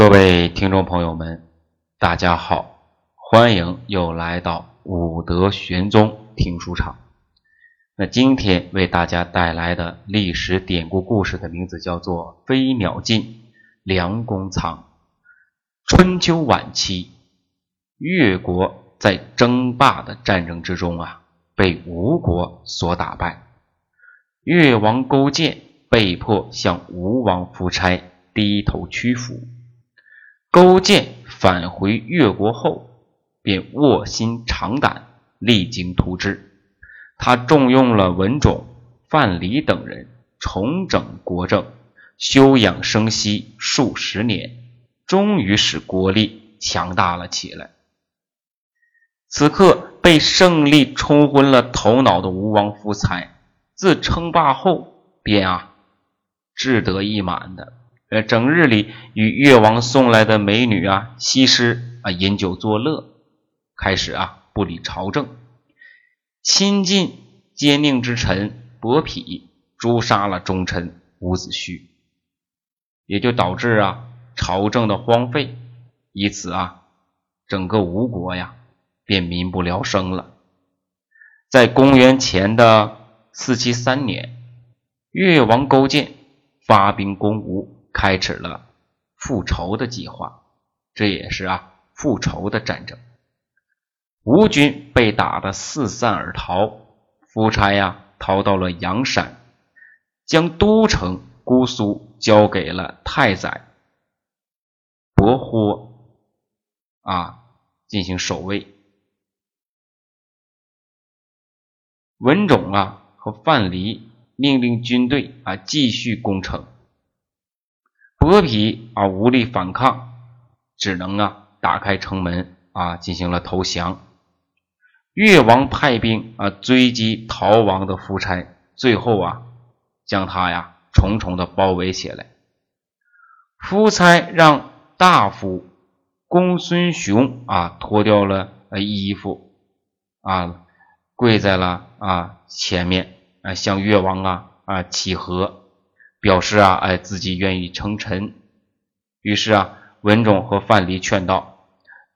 各位听众朋友们，大家好，欢迎又来到武德玄宗听书场。那今天为大家带来的历史典故故事的名字叫做《飞鸟尽，良弓藏》。春秋晚期，越国在争霸的战争之中啊，被吴国所打败，越王勾践被迫向吴王夫差低头屈服。勾践返回越国后，便卧薪尝胆，励精图治。他重用了文种、范蠡等人，重整国政，休养生息数十年，终于使国力强大了起来。此刻，被胜利冲昏了头脑的吴王夫差，自称霸后便啊，志得意满的。呃，整日里与越王送来的美女啊、西施啊饮酒作乐，开始啊不理朝政，亲近奸佞之臣伯嚭，诛杀了忠臣伍子胥，也就导致啊朝政的荒废，以此啊整个吴国呀便民不聊生了。在公元前的四七三年，越王勾践发兵攻吴。开始了复仇的计划，这也是啊复仇的战争。吴军被打得四散而逃，夫差呀逃到了阳山，将都城姑苏交给了太宰伯豁啊进行守卫。文种啊和范蠡命令军队啊继续攻城。伯嚭啊无力反抗，只能啊打开城门啊进行了投降。越王派兵啊追击逃亡的夫差，最后啊将他呀重重的包围起来。夫差让大夫公孙雄啊脱掉了衣服啊跪在了啊前面啊向越王啊啊乞和。表示啊，哎，自己愿意称臣。于是啊，文种和范蠡劝道：“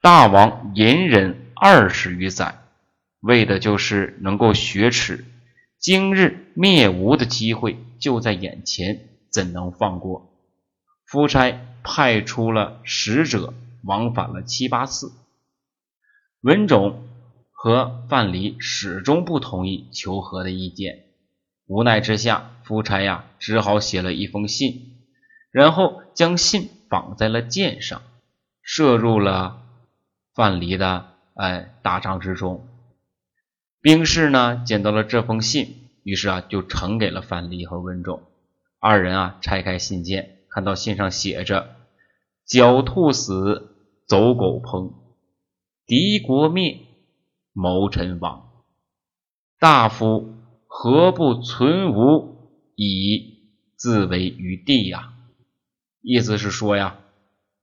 大王隐忍二十余载，为的就是能够雪耻。今日灭吴的机会就在眼前，怎能放过？”夫差派出了使者，往返了七八次。文种和范蠡始终不同意求和的意见。无奈之下，夫差呀只好写了一封信，然后将信绑在了箭上，射入了范蠡的哎大帐之中。兵士呢捡到了这封信，于是啊就呈给了范蠡和文种。二人啊拆开信件，看到信上写着：“狡兔死，走狗烹，敌国灭，谋臣亡。”大夫。何不存吴以自为于地呀？意思是说呀，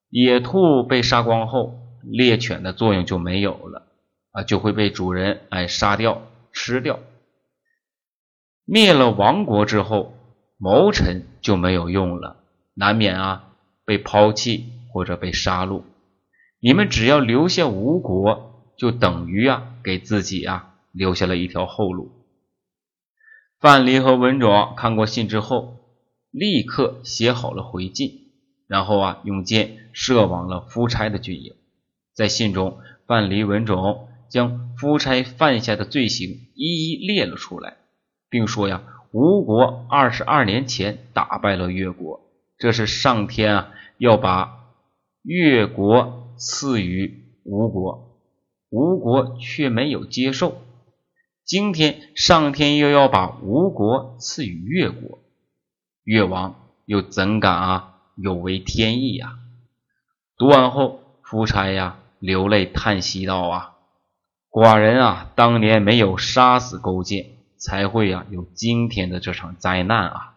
野兔被杀光后，猎犬的作用就没有了啊，就会被主人哎杀掉吃掉。灭了亡国之后，谋臣就没有用了，难免啊被抛弃或者被杀戮。你们只要留下吴国，就等于啊给自己啊留下了一条后路。范蠡和文种看过信之后，立刻写好了回信，然后啊，用箭射往了夫差的军营。在信中，范蠡、文种将夫差犯下的罪行一一列了出来，并说呀：“吴国二十二年前打败了越国，这是上天啊要把越国赐予吴国，吴国却没有接受。”今天上天又要把吴国赐予越国，越王又怎敢啊有违天意呀？读完后，夫差呀流泪叹息道：“啊，寡人啊当年没有杀死勾践，才会啊有今天的这场灾难啊！”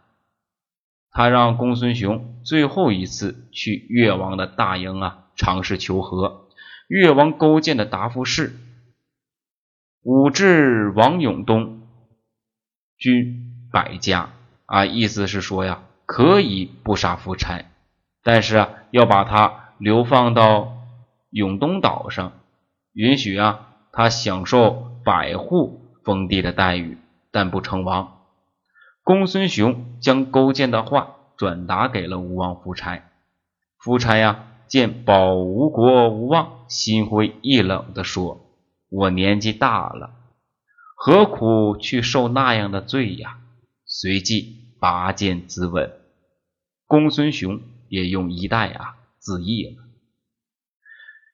他让公孙雄最后一次去越王的大营啊尝试求和。越王勾践的答复是。武至王永东，居百家。啊，意思是说呀，可以不杀夫差，但是啊，要把他流放到永东岛上，允许啊他享受百户封地的待遇，但不称王。公孙雄将勾践的话转达给了吴王夫差，夫差呀见保吴国无望，心灰意冷地说：“我年纪大了，何苦去受那样的罪呀？”随即拔剑自刎。公孙雄也用衣带啊自缢了。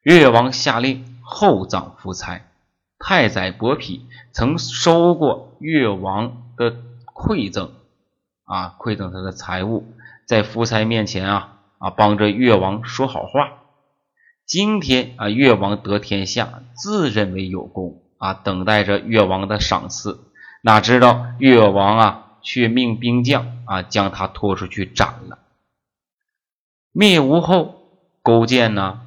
越王下令厚葬夫差。太宰伯嚭曾收过越王的馈赠啊，馈赠他的财物，在夫差面前啊啊帮着越王说好话。今天啊，越王得天下，自认为有功啊，等待着越王的赏赐。哪知道越王啊，却命兵将啊将他拖出去斩了。灭吴后，勾践呢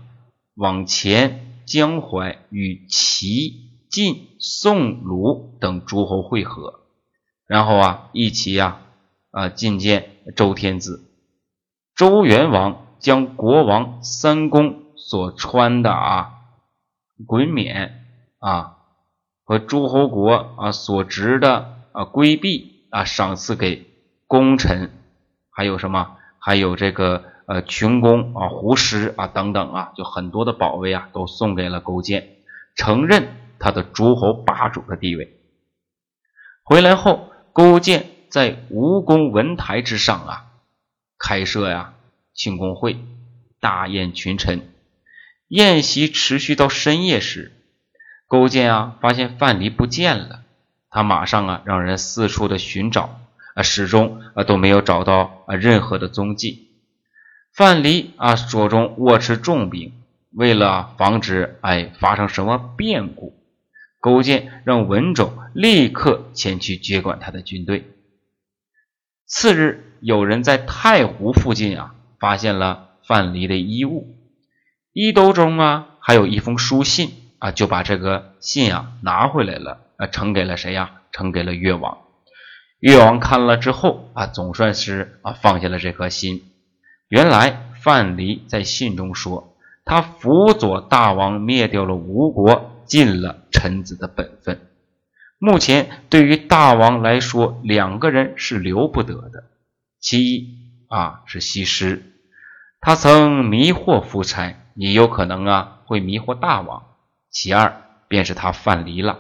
往前江淮与齐、晋、宋、鲁等诸侯会合，然后啊一起呀啊觐见周天子。周元王将国王三公所穿的啊衮冕啊和诸侯国啊所执的啊规币啊赏赐给功臣，还有什么？还有这个。呃，群公啊，胡师啊，等等啊，就很多的宝贝啊，都送给了勾践，承认他的诸侯霸主的地位。回来后，勾践在吴宫文台之上啊，开设呀庆功会，大宴群臣。宴席持续到深夜时，勾践啊发现范蠡不见了，他马上啊让人四处的寻找啊，始终啊都没有找到啊任何的踪迹。范蠡啊，手中握持重兵，为了防止哎发生什么变故，勾践让文种立刻前去接管他的军队。次日，有人在太湖附近啊，发现了范蠡的衣物，衣兜中啊还有一封书信啊，就把这个信啊拿回来了，啊呈给了谁呀？呈给了越王。越王看了之后啊，总算是啊放下了这颗心。原来范蠡在信中说，他辅佐大王灭掉了吴国，尽了臣子的本分。目前对于大王来说，两个人是留不得的。其一啊是西施，他曾迷惑夫差，你有可能啊会迷惑大王。其二便是他范蠡了，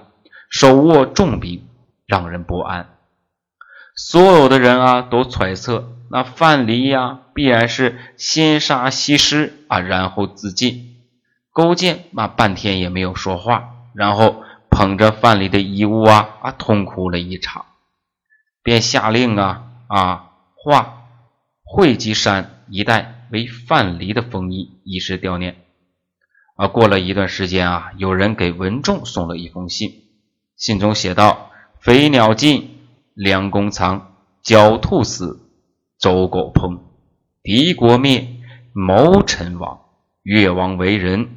手握重兵，让人不安。所有的人啊都揣测。那范蠡呀，必然是先杀西施啊，然后自尽。勾践那半天也没有说话，然后捧着范蠡的衣物啊啊，痛哭了一场，便下令啊啊，画会稽山一带为范蠡的封邑，以示悼念。啊，过了一段时间啊，有人给文仲送了一封信，信中写道：“飞鸟尽，良弓藏，狡兔死。”走狗烹，敌国灭，谋臣亡。越王为人，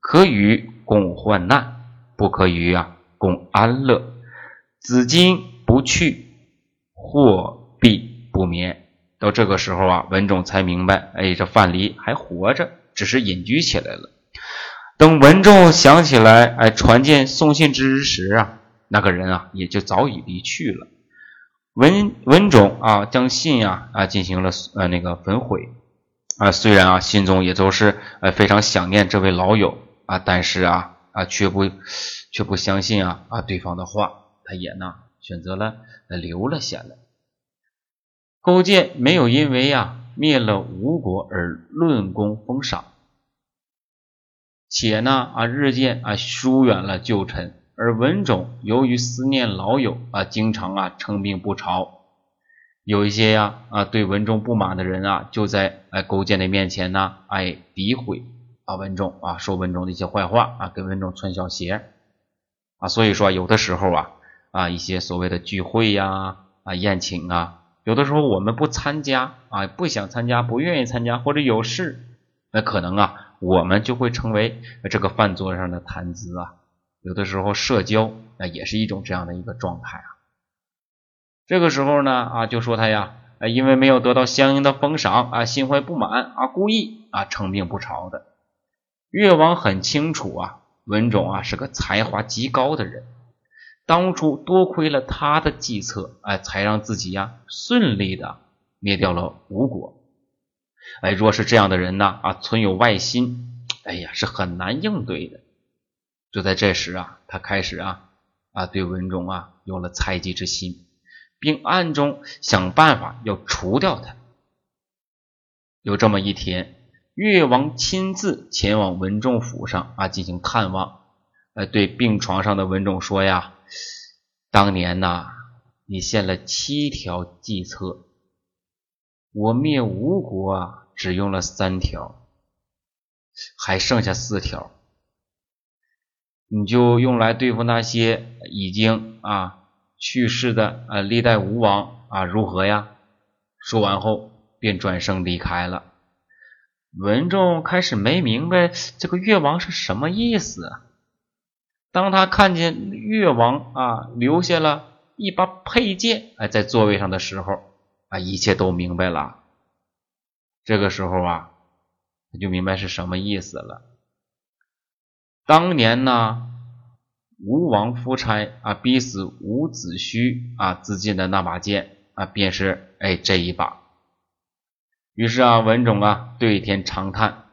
可与共患难，不可与啊共安乐。子今不去，祸必不免。到这个时候啊，文种才明白，哎，这范蠡还活着，只是隐居起来了。等文仲想起来，哎，传见送信之时啊，那个人啊，也就早已离去了。文文种啊，将信呀啊进行了呃那个焚毁啊，虽然啊心中也都是呃非常想念这位老友啊，但是啊啊却不却不相信啊啊对方的话，他也呢选择了留了下来。勾践没有因为呀灭了吴国而论功封赏，且呢啊日渐啊疏远了旧臣。而文种由于思念老友啊，经常啊称病不朝。有一些呀啊对文种不满的人啊，就在哎勾践的面前呢，哎诋毁啊文种啊，说文种的一些坏话啊，给文种穿小鞋啊。所以说有的时候啊啊一些所谓的聚会呀啊宴请啊，有的时候我们不参加啊，不想参加，不愿意参加，或者有事，那可能啊我们就会成为这个饭桌上的谈资啊。有的时候社交啊也是一种这样的一个状态啊。这个时候呢啊就说他呀，因为没有得到相应的封赏啊，心怀不满啊，故意啊称病不朝的。越王很清楚啊，文种啊是个才华极高的人，当初多亏了他的计策，哎，才让自己呀顺利的灭掉了吴国。哎，若是这样的人呢，啊，存有外心，哎呀，是很难应对的。就在这时啊，他开始啊啊对文种啊有了猜忌之心，并暗中想办法要除掉他。有这么一天，越王亲自前往文仲府上啊进行探望，呃，对病床上的文种说呀：“当年呐，你献了七条计策，我灭吴国啊只用了三条，还剩下四条。”你就用来对付那些已经啊去世的啊历代吴王啊如何呀？说完后便转身离开了。文仲开始没明白这个越王是什么意思。当他看见越王啊留下了一把佩剑哎在座位上的时候啊一切都明白了。这个时候啊他就明白是什么意思了。当年呢，吴王夫差啊逼死伍子胥啊自尽的那把剑啊，便是哎这一把。于是啊，文种啊对天长叹：“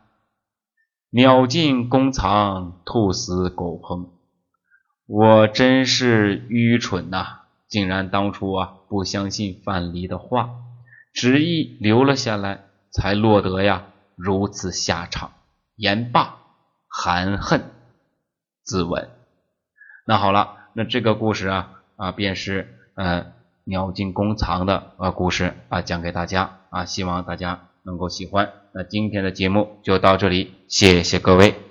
鸟尽弓藏，兔死狗烹。我真是愚蠢呐，竟然当初啊不相信范蠡的话，执意留了下来，才落得呀如此下场。”言罢，含恨。自刎。那好了，那这个故事啊啊，便是呃鸟尽弓藏的呃故事啊，讲给大家啊，希望大家能够喜欢。那今天的节目就到这里，谢谢各位。